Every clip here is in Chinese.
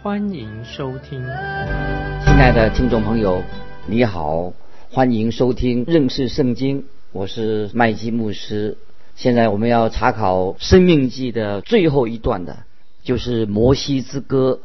欢迎收听。亲爱的听众朋友，你好，欢迎收听认识圣经，我是麦基牧师。现在我们要查考《生命记》的最后一段的，就是摩西之歌，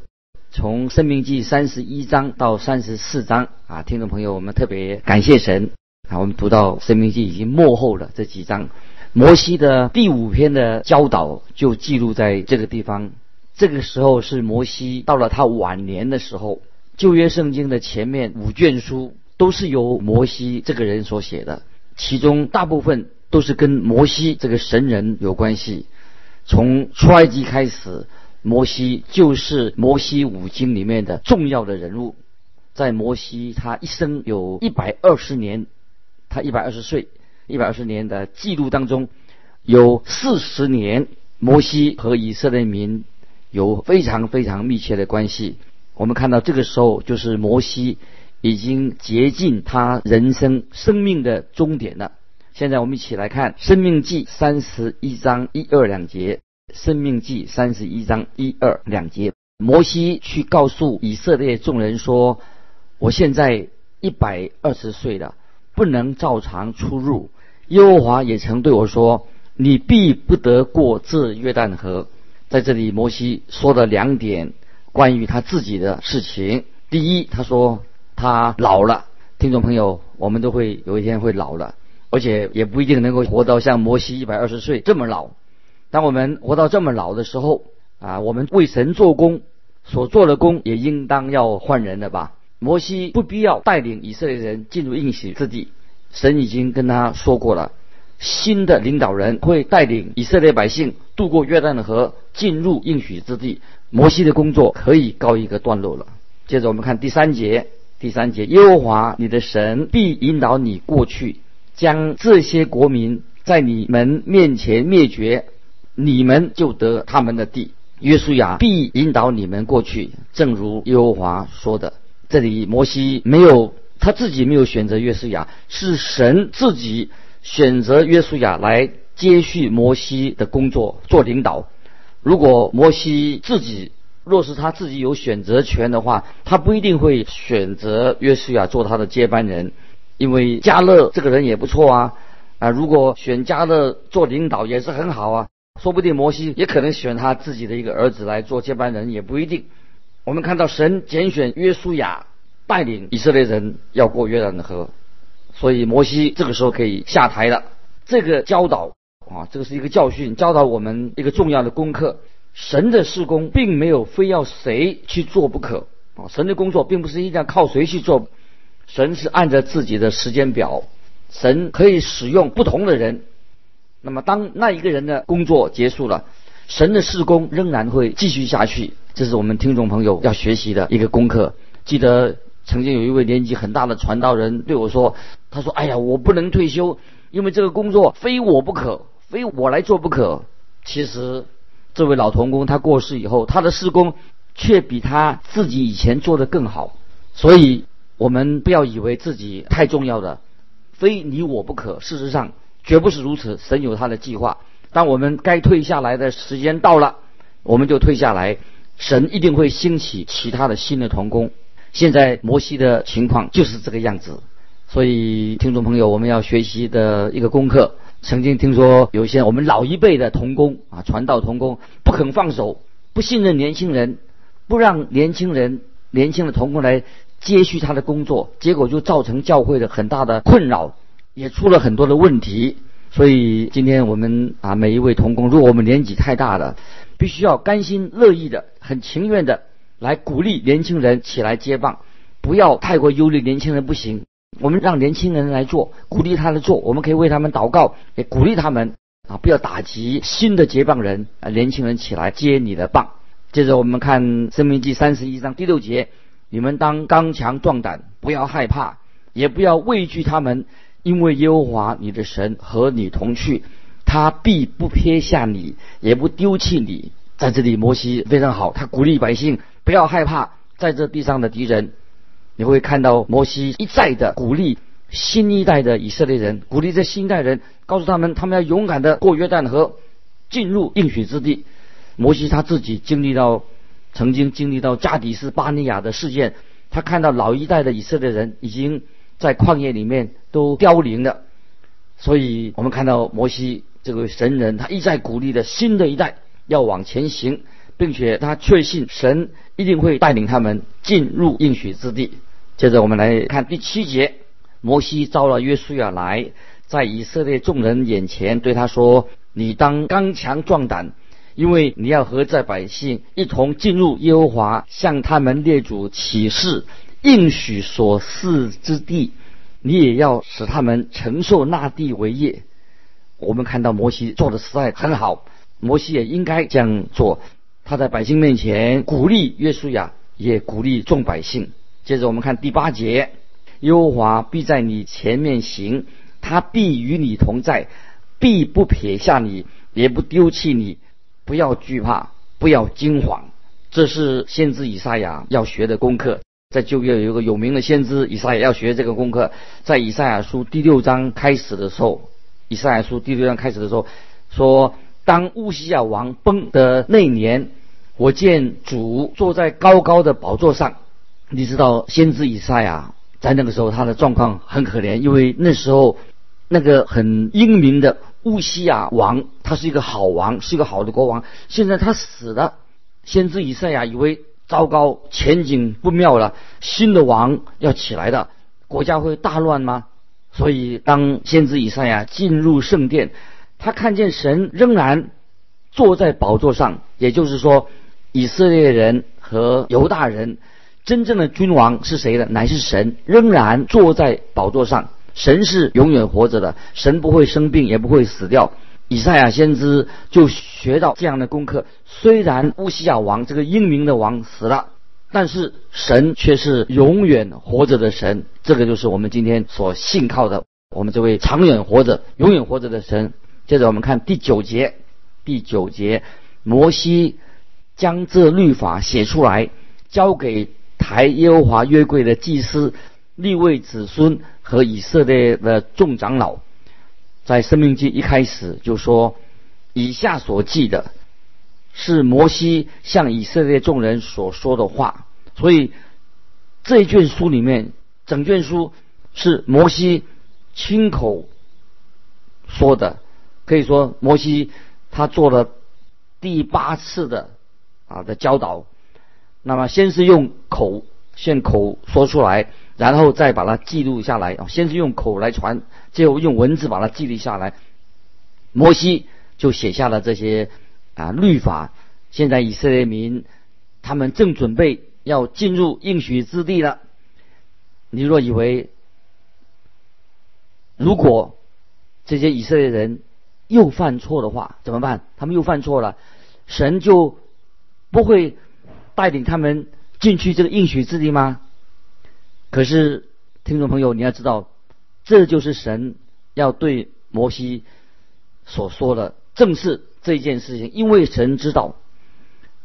从《生命记》三十一章到三十四章啊，听众朋友，我们特别感谢神啊，我们读到《生命记》已经幕后了这几章，摩西的第五篇的教导就记录在这个地方。这个时候是摩西到了他晚年的时候，旧约圣经的前面五卷书都是由摩西这个人所写的，其中大部分。都是跟摩西这个神人有关系。从出埃及开始，摩西就是摩西五经里面的重要的人物。在摩西他一生有一百二十年，他一百二十岁，一百二十年的记录当中，有四十年摩西和以色列民有非常非常密切的关系。我们看到这个时候，就是摩西已经接近他人生生命的终点了。现在我们一起来看《生命记》三十一章一二两节，《生命记》三十一章一二两节。摩西去告诉以色列众人说：“我现在一百二十岁了，不能照常出入。耶和华也曾对我说：你必不得过这约旦河。”在这里，摩西说了两点关于他自己的事情。第一，他说他老了。听众朋友，我们都会有一天会老了。而且也不一定能够活到像摩西一百二十岁这么老。当我们活到这么老的时候，啊，我们为神做工所做的工也应当要换人了吧？摩西不必要带领以色列人进入应许之地，神已经跟他说过了，新的领导人会带领以色列百姓渡过约旦河，进入应许之地。摩西的工作可以告一个段落了。接着我们看第三节，第三节，耶和华你的神必引导你过去。将这些国民在你们面前灭绝，你们就得他们的地。约书亚必引导你们过去，正如耶和华说的。这里摩西没有他自己没有选择约书亚，是神自己选择约书亚来接续摩西的工作做领导。如果摩西自己若是他自己有选择权的话，他不一定会选择约书亚做他的接班人。因为加勒这个人也不错啊，啊，如果选加勒做领导也是很好啊，说不定摩西也可能选他自己的一个儿子来做接班人，也不一定。我们看到神拣选约书亚带领以色列人要过约旦河，所以摩西这个时候可以下台了。这个教导啊，这个是一个教训，教导我们一个重要的功课：神的事工并没有非要谁去做不可啊，神的工作并不是一定要靠谁去做。神是按照自己的时间表，神可以使用不同的人。那么，当那一个人的工作结束了，神的事工仍然会继续下去。这是我们听众朋友要学习的一个功课。记得曾经有一位年纪很大的传道人对我说：“他说，哎呀，我不能退休，因为这个工作非我不可，非我来做不可。”其实，这位老童工他过世以后，他的事工却比他自己以前做的更好。所以。我们不要以为自己太重要的，非你我不可。事实上，绝不是如此。神有他的计划。当我们该退下来的时间到了，我们就退下来。神一定会兴起其他的新的童工。现在摩西的情况就是这个样子。所以，听众朋友，我们要学习的一个功课。曾经听说有一些我们老一辈的童工啊，传道童工不肯放手，不信任年轻人，不让年轻人、年轻的童工来。接续他的工作，结果就造成教会的很大的困扰，也出了很多的问题。所以今天我们啊，每一位童工，如果我们年纪太大了，必须要甘心乐意的、很情愿的来鼓励年轻人起来接棒，不要太过忧虑年轻人不行。我们让年轻人来做，鼓励他的做，我们可以为他们祷告，也鼓励他们啊，不要打击新的接棒人啊，年轻人起来接你的棒。接着我们看《生命记》三十一章第六节。你们当刚强壮胆，不要害怕，也不要畏惧他们，因为耶和华你的神和你同去，他必不撇下你，也不丢弃你。在这里，摩西非常好，他鼓励百姓不要害怕在这地上的敌人。你会看到摩西一再的鼓励新一代的以色列人，鼓励这新一代人，告诉他们，他们要勇敢的过约旦河，进入应许之地。摩西他自己经历到，曾经经历到加迪斯巴尼亚的事件，他看到老一代的以色列人已经在旷野里面都凋零了，所以我们看到摩西这个神人，他一再鼓励的新的一代要往前行，并且他确信神一定会带领他们进入应许之地。接着我们来看第七节，摩西招了约书亚来，在以色列众人眼前对他说：“你当刚强壮胆。”因为你要和在百姓一同进入耶和华向他们列祖起誓应许所赐之地，你也要使他们承受那地为业。我们看到摩西做的实在很好，摩西也应该这样做。他在百姓面前鼓励约书亚，也鼓励众百姓。接着我们看第八节，耶和华必在你前面行，他必与你同在，必不撇下你，也不丢弃你。不要惧怕，不要惊慌，这是先知以赛亚要学的功课。在旧约有一个有名的先知以赛亚要学这个功课。在以赛亚书第六章开始的时候，以赛亚书第六章开始的时候说：“当乌西亚王崩的那年，我见主坐在高高的宝座上。”你知道，先知以赛亚在那个时候他的状况很可怜，因为那时候那个很英明的。乌西亚王，他是一个好王，是一个好的国王。现在他死了，先知以赛亚以为糟糕，前景不妙了，新的王要起来的，国家会大乱吗？所以，当先知以赛亚进入圣殿，他看见神仍然坐在宝座上，也就是说，以色列人和犹大人真正的君王是谁的？乃是神，仍然坐在宝座上。神是永远活着的，神不会生病，也不会死掉。以赛亚先知就学到这样的功课。虽然乌西亚王这个英明的王死了，但是神却是永远活着的神。这个就是我们今天所信靠的，我们这位长远活着、永远活着的神。接着我们看第九节，第九节，摩西将这律法写出来，交给抬耶和华约柜的祭司。立位子孙和以色列的众长老，在生命记一开始就说：“以下所记的，是摩西向以色列众人所说的话。”所以这一卷书里面，整卷书是摩西亲口说的。可以说，摩西他做了第八次的啊的教导。那么，先是用口，先口说出来。然后再把它记录下来啊，先是用口来传，最后用文字把它记录下来。摩西就写下了这些啊律法。现在以色列民他们正准备要进入应许之地了。你若以为如果这些以色列人又犯错的话怎么办？他们又犯错了，神就不会带领他们进去这个应许之地吗？可是，听众朋友，你要知道，这就是神要对摩西所说的，正是这件事情。因为神知道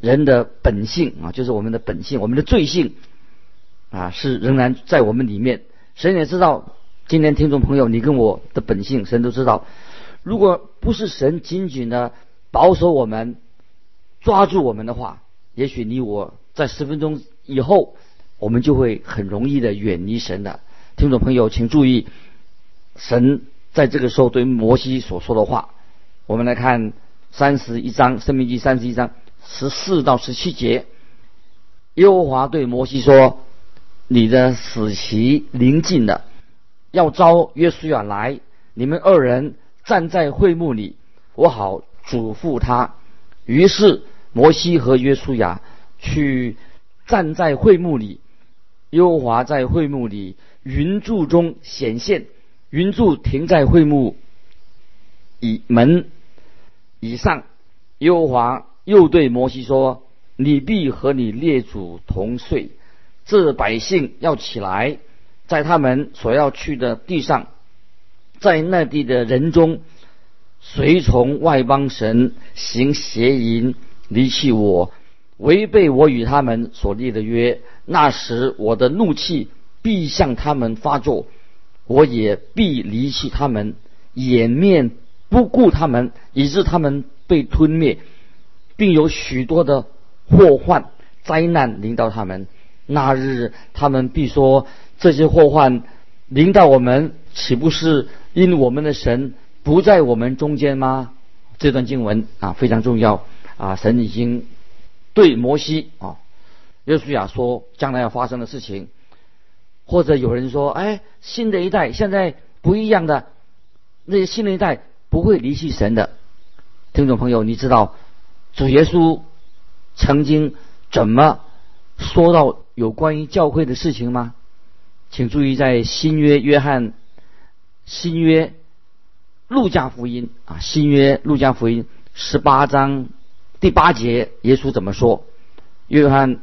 人的本性啊，就是我们的本性，我们的罪性啊，是仍然在我们里面。神也知道，今天听众朋友，你跟我的本性，神都知道。如果不是神紧紧的保守我们，抓住我们的话，也许你我在十分钟以后。我们就会很容易的远离神的。听众朋友，请注意，神在这个时候对摩西所说的话。我们来看三十一章《生命记》三十一章十四到十七节。耶和华对摩西说：“你的死期临近了，要招约书亚来，你们二人站在会幕里，我好嘱咐他。”于是摩西和约书亚去站在会幕里。耶和华在会幕里云柱中显现，云柱停在会幕以门以上。耶和华又对摩西说：“你必和你列祖同睡，这百姓要起来，在他们所要去的地上，在那地的人中，随从外邦神行邪淫，离弃我，违背我与他们所立的约。那时我的怒气必向他们发作，我也必离弃他们，掩面不顾他们，以致他们被吞灭，并有许多的祸患灾难临到他们。那日，他们必说：这些祸患临到我们，岂不是因我们的神不在我们中间吗？这段经文啊非常重要啊！神已经对摩西啊，约书亚说将来要发生的事情，或者有人说：哎，新的一代现在不一样的，那些新的一代不会离弃神的。听众朋友，你知道主耶稣曾经怎么说到？有关于教会的事情吗？请注意，在新约约翰新约路加福音啊，新约路加福音十八章第八节，耶稣怎么说？约翰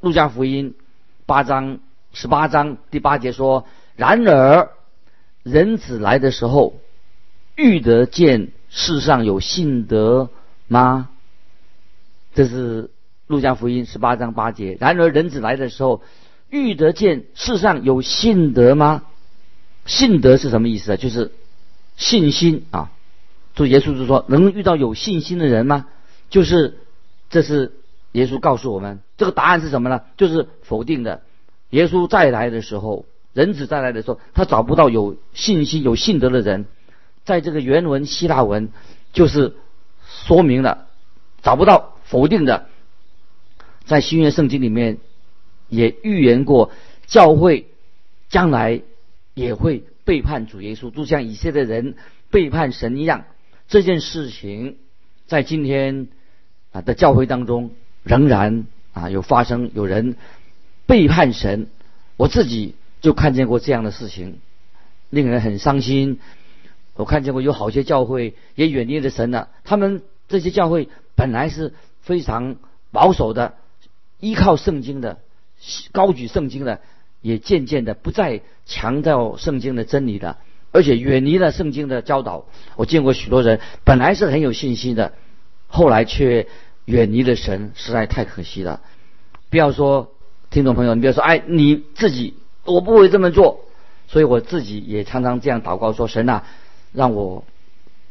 路加福音八章十八章第八节说：“然而人子来的时候，遇得见世上有信德吗？”这是。路加福音十八章八节。然而人子来的时候，遇得见世上有信德吗？信德是什么意思啊？就是信心啊。主耶稣就说：能遇到有信心的人吗？就是这是耶稣告诉我们，这个答案是什么呢？就是否定的。耶稣再来的时候，人子再来的时候，他找不到有信心、有信德的人。在这个原文希腊文，就是说明了找不到否定的。在新约圣经里面，也预言过教会将来也会背叛主耶稣，就像以色列人背叛神一样。这件事情在今天啊的教会当中仍然啊有发生，有人背叛神。我自己就看见过这样的事情，令人很伤心。我看见过有好些教会也远离了神了，他们这些教会本来是非常保守的。依靠圣经的，高举圣经的，也渐渐的不再强调圣经的真理了，而且远离了圣经的教导。我见过许多人，本来是很有信心的，后来却远离了神，实在太可惜了。不要说听众朋友，你不要说，哎，你自己我不会这么做，所以我自己也常常这样祷告说：神啊，让我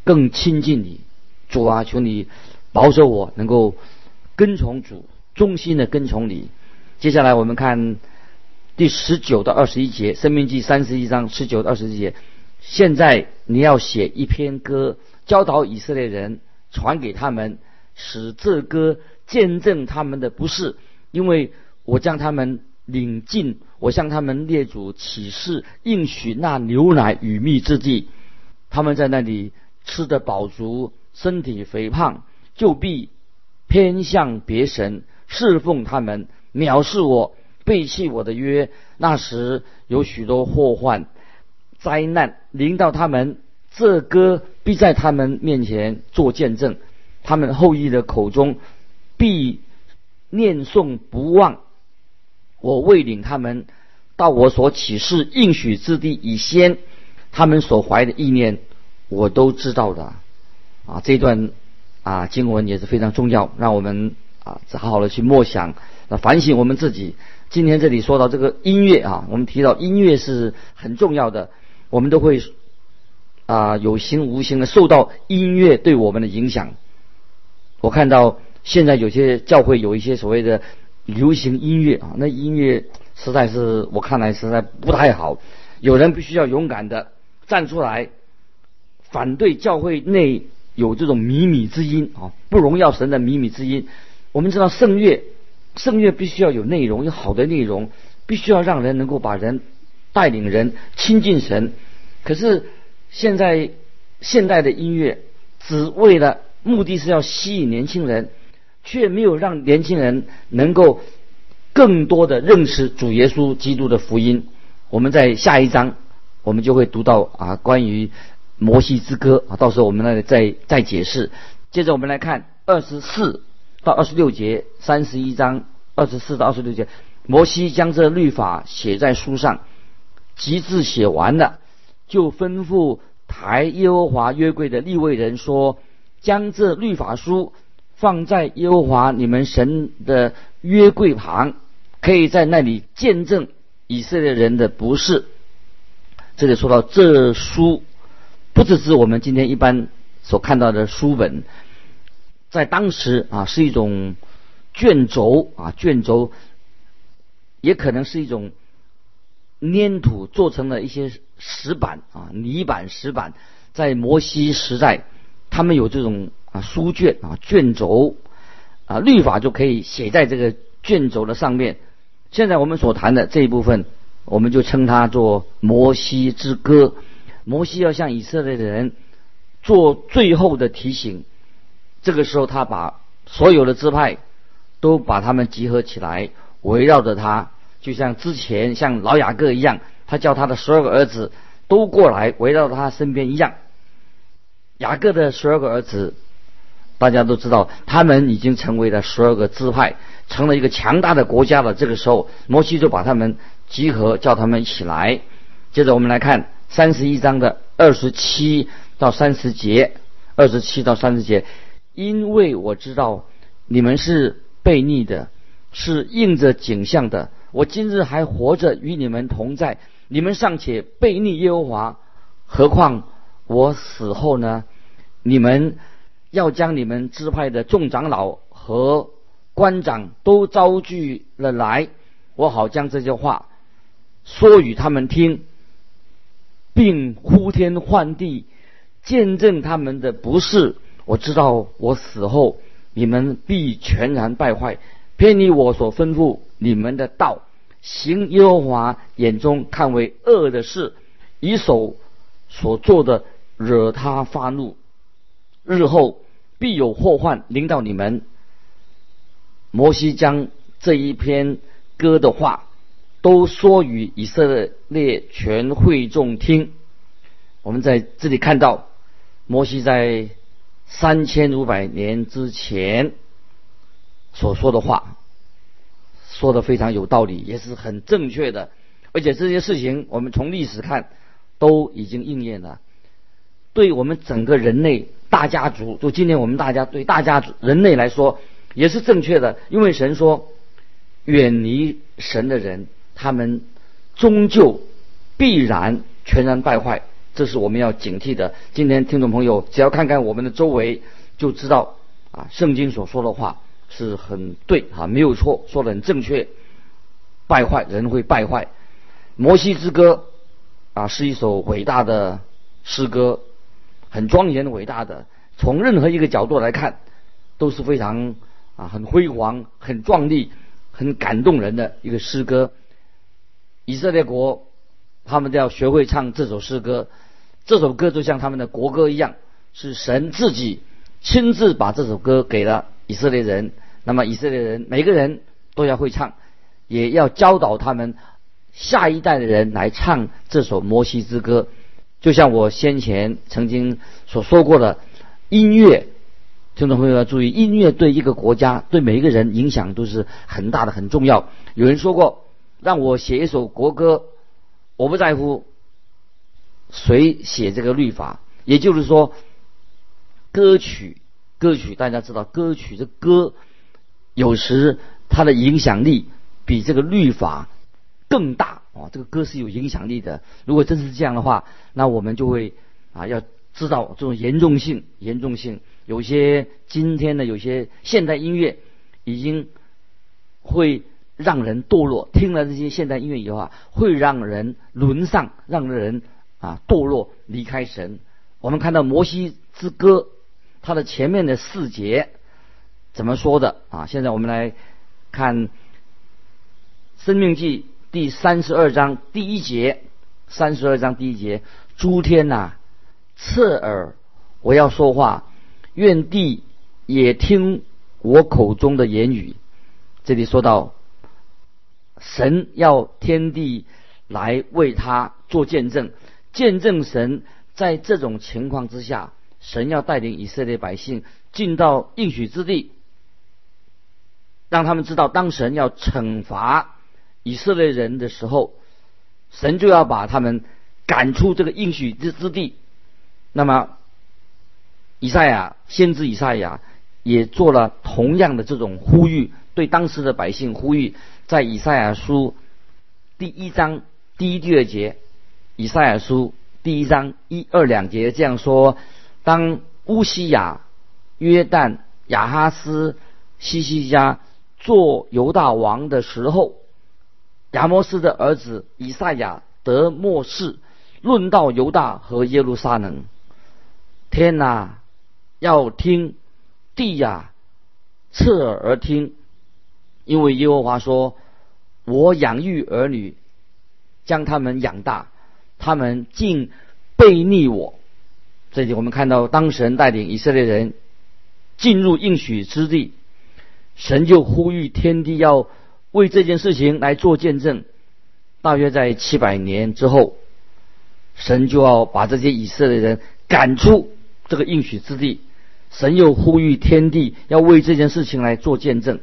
更亲近你，主啊，求你保守我，能够跟从主。忠心的跟从你。接下来我们看第十九到二十一节，《生命记》三十一章十九到二十一节。现在你要写一篇歌，教导以色列人，传给他们，使这歌见证他们的不是，因为我将他们领进，我向他们列祖起誓应许那牛奶与蜜之地，他们在那里吃得饱足，身体肥胖，就必偏向别神。侍奉他们，藐视我，背弃我的约。那时有许多祸患、灾难临到他们，这歌必在他们面前做见证。他们后裔的口中必念诵不忘。我未领他们到我所启示应许之地以先，他们所怀的意念，我都知道的。啊，这段啊经文也是非常重要，让我们。啊，好好的去默想，反省我们自己。今天这里说到这个音乐啊，我们提到音乐是很重要的，我们都会啊有形无形的受到音乐对我们的影响。我看到现在有些教会有一些所谓的流行音乐啊，那音乐实在是我看来实在不太好。有人必须要勇敢的站出来，反对教会内有这种靡靡之音啊，不荣耀神的靡靡之音。我们知道圣乐，圣乐必须要有内容，有好的内容，必须要让人能够把人带领人亲近神。可是现在现代的音乐只为了目的是要吸引年轻人，却没有让年轻人能够更多的认识主耶稣基督的福音。我们在下一章我们就会读到啊关于摩西之歌啊，到时候我们那里再再解释。接着我们来看二十四。到二十六节，三十一章二十四到二十六节，摩西将这律法写在书上，集字写完了，就吩咐抬耶和华约柜的立位人说：“将这律法书放在耶和华你们神的约柜旁，可以在那里见证以色列人的不是。”这里说到这书，不只是我们今天一般所看到的书本，在当时啊是一种卷轴啊卷轴。也可能是一种粘土做成的一些石板啊，泥板、石板，在摩西时代，他们有这种啊书卷啊卷轴啊，律法就可以写在这个卷轴的上面。现在我们所谈的这一部分，我们就称它做摩西之歌。摩西要向以色列的人做最后的提醒，这个时候他把所有的支派都把他们集合起来。围绕着他，就像之前像老雅各一样，他叫他的十二个儿子都过来围绕他身边一样。雅各的十二个儿子，大家都知道，他们已经成为了十二个支派，成了一个强大的国家了。这个时候，摩西就把他们集合，叫他们一起来。接着我们来看三十一章的二十七到三十节，二十七到三十节，因为我知道你们是悖逆的。是应着景象的。我今日还活着与你们同在，你们尚且悖逆耶和华，何况我死后呢？你们要将你们支派的众长老和官长都招聚了来，我好将这些话说与他们听，并呼天唤地见证他们的不是。我知道我死后，你们必全然败坏。偏离我所吩咐你们的道，行耶和华眼中看为恶的事，以手所做的惹他发怒，日后必有祸患临到你们。摩西将这一篇歌的话都说与以色列全会众听。我们在这里看到，摩西在三千五百年之前。所说的话，说的非常有道理，也是很正确的，而且这些事情我们从历史看都已经应验了。对我们整个人类大家族，就今天我们大家对大家族人类来说也是正确的，因为神说，远离神的人，他们终究必然全然败坏，这是我们要警惕的。今天听众朋友只要看看我们的周围，就知道啊，圣经所说的话。是很对啊，没有错，说的很正确。败坏人会败坏，《摩西之歌》啊是一首伟大的诗歌，很庄严伟大的。从任何一个角度来看，都是非常啊很辉煌、很壮丽、很感动人的一个诗歌。以色列国他们都要学会唱这首诗歌，这首歌就像他们的国歌一样，是神自己亲自把这首歌给了以色列人。那么以色列人每个人都要会唱，也要教导他们下一代的人来唱这首摩西之歌。就像我先前曾经所说过的，音乐，听众朋友要注意，音乐对一个国家、对每一个人影响都是很大的、很重要。有人说过，让我写一首国歌，我不在乎谁写这个律法，也就是说，歌曲，歌曲，大家知道，歌曲这歌。有时它的影响力比这个律法更大啊！这个歌是有影响力的。如果真是这样的话，那我们就会啊，要知道这种严重性。严重性，有些今天的有些现代音乐已经会让人堕落。听了这些现代音乐以后啊，会让人沦丧，让人啊堕落，离开神。我们看到摩西之歌，它的前面的四节。怎么说的啊？现在我们来看《生命记》第三十二章第一节。三十二章第一节：诸天呐，侧耳，我要说话，愿地也听我口中的言语。这里说到，神要天地来为他做见证，见证神在这种情况之下，神要带领以色列百姓进到应许之地。让他们知道，当神要惩罚以色列人的时候，神就要把他们赶出这个应许之之地。那么，以赛亚先知以赛亚也做了同样的这种呼吁，对当时的百姓呼吁，在以赛亚书第一章第一第二节，以赛亚书第一章一二两节这样说：当乌西雅、约旦、亚哈斯、西西家做犹大王的时候，亚摩斯的儿子以赛亚得末世，论到犹大和耶路撒冷。天哪，要听；地呀，侧耳而听。因为耶和华说：“我养育儿女，将他们养大，他们竟背逆我。”这里我们看到，当神带领以色列人进入应许之地，神就呼吁天地要为这件事情来做见证。大约在七百年之后，神就要把这些以色列人赶出。这个应许之地，神又呼吁天地要为这件事情来做见证。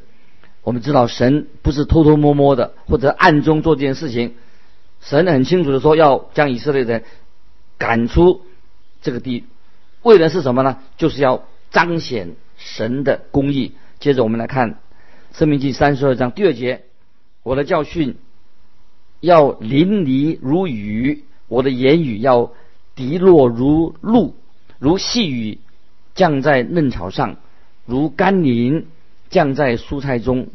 我们知道，神不是偷偷摸摸的或者暗中做这件事情，神很清楚的说要将以色列人赶出这个地，为的是什么呢？就是要彰显神的公义。接着我们来看《生命记》三十二章第二节：我的教训要淋漓如雨，我的言语要滴落如露。如细雨降在嫩草上，如甘霖降在蔬菜中。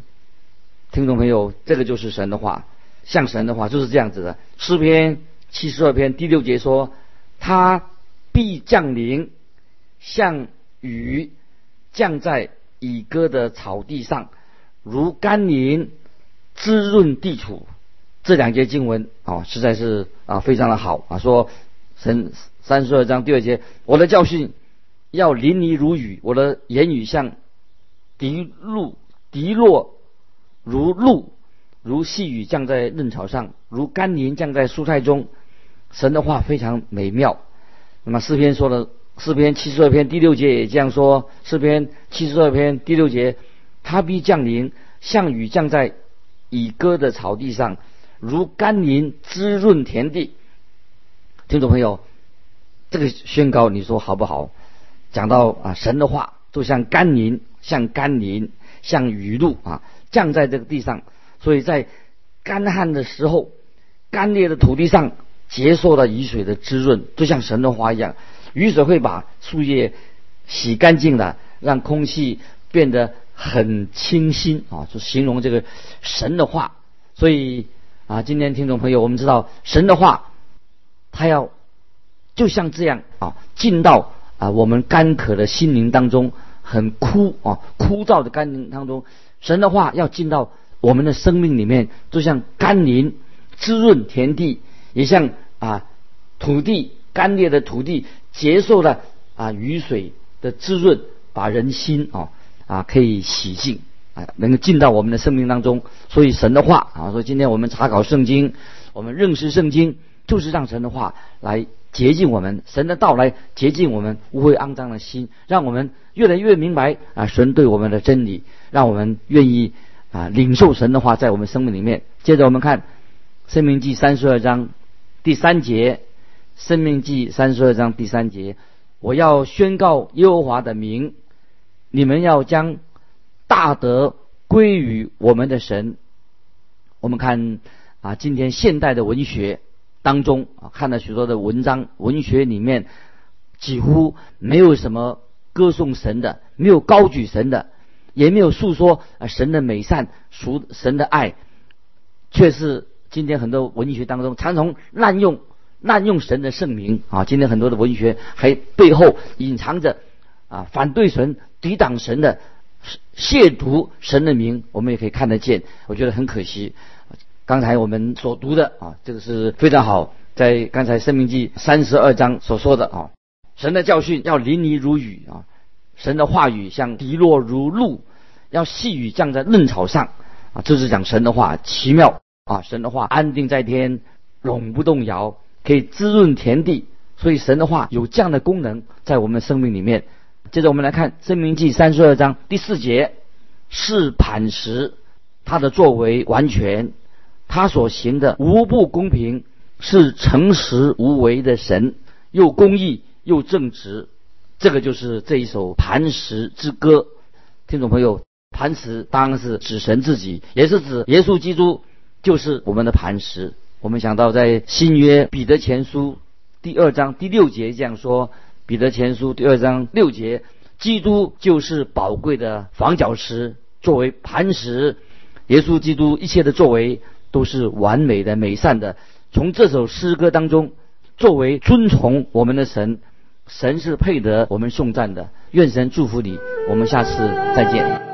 听众朋友，这个就是神的话，像神的话就是这样子的。诗篇七十二篇第六节说：“他必降临，像雨降在已割的草地上，如甘霖滋润地土。”这两节经文啊，实在是啊非常的好啊，说神。三十二章第二节，我的教训要淋漓如雨，我的言语像滴露滴落如露，如细雨降在嫩草上，如甘霖降在蔬菜中。神的话非常美妙。那么诗篇说的诗篇七十二篇第六节也这样说，诗篇七十二篇第六节，他必降临，像雨降在已割的草地上，如甘霖滋润田地。听众朋友。这个宣告你说好不好？讲到啊，神的话就像甘霖，像甘霖，像雨露啊，降在这个地上。所以在干旱的时候，干裂的土地上接受了雨水的滋润，就像神的话一样。雨水会把树叶洗干净的，让空气变得很清新啊，就形容这个神的话。所以啊，今天听众朋友，我们知道神的话，他要。就像这样啊，进到啊我们干渴的心灵当中，很枯啊枯燥的甘霖当中，神的话要进到我们的生命里面，就像甘霖滋润田地，也像啊土地干裂的土地接受了啊雨水的滋润，把人心啊啊可以洗净啊，能够进到我们的生命当中。所以神的话啊，所以今天我们查考圣经，我们认识圣经，就是让神的话来。洁净我们，神的到来洁净我们污秽肮脏的心，让我们越来越明白啊神对我们的真理，让我们愿意啊领受神的话在我们生命里面。接着我们看《生命记》三十二章第三节，《生命记》三十二章第三节，我要宣告耶和华的名，你们要将大德归于我们的神。我们看啊，今天现代的文学。当中啊，看了许多的文章，文学里面几乎没有什么歌颂神的，没有高举神的，也没有诉说啊神的美善、属神的爱，却是今天很多文学当中常常滥用滥用神的圣名啊。今天很多的文学还背后隐藏着啊反对神、抵挡神的亵渎神的名，我们也可以看得见。我觉得很可惜。刚才我们所读的啊，这个是非常好，在刚才《生命记》三十二章所说的啊，神的教训要淋漓如雨啊，神的话语像滴落如露，要细雨降在嫩草上啊，这是讲神的话奇妙啊，神的话安定在天，永不动摇，可以滋润田地，所以神的话有这样的功能在我们生命里面。接着我们来看《生命记》三十二章第四节，是磐石，他的作为完全。他所行的无不公平，是诚实无为的神，又公义又正直。这个就是这一首磐石之歌。听众朋友，磐石当然是指神自己，也是指耶稣基督，就是我们的磐石。我们想到在新约彼得前书第二章第六节这样说：彼得前书第二章六节，基督就是宝贵的房角石，作为磐石。耶稣基督一切的作为都是完美的、美善的。从这首诗歌当中，作为尊崇我们的神，神是配得我们颂赞的。愿神祝福你，我们下次再见。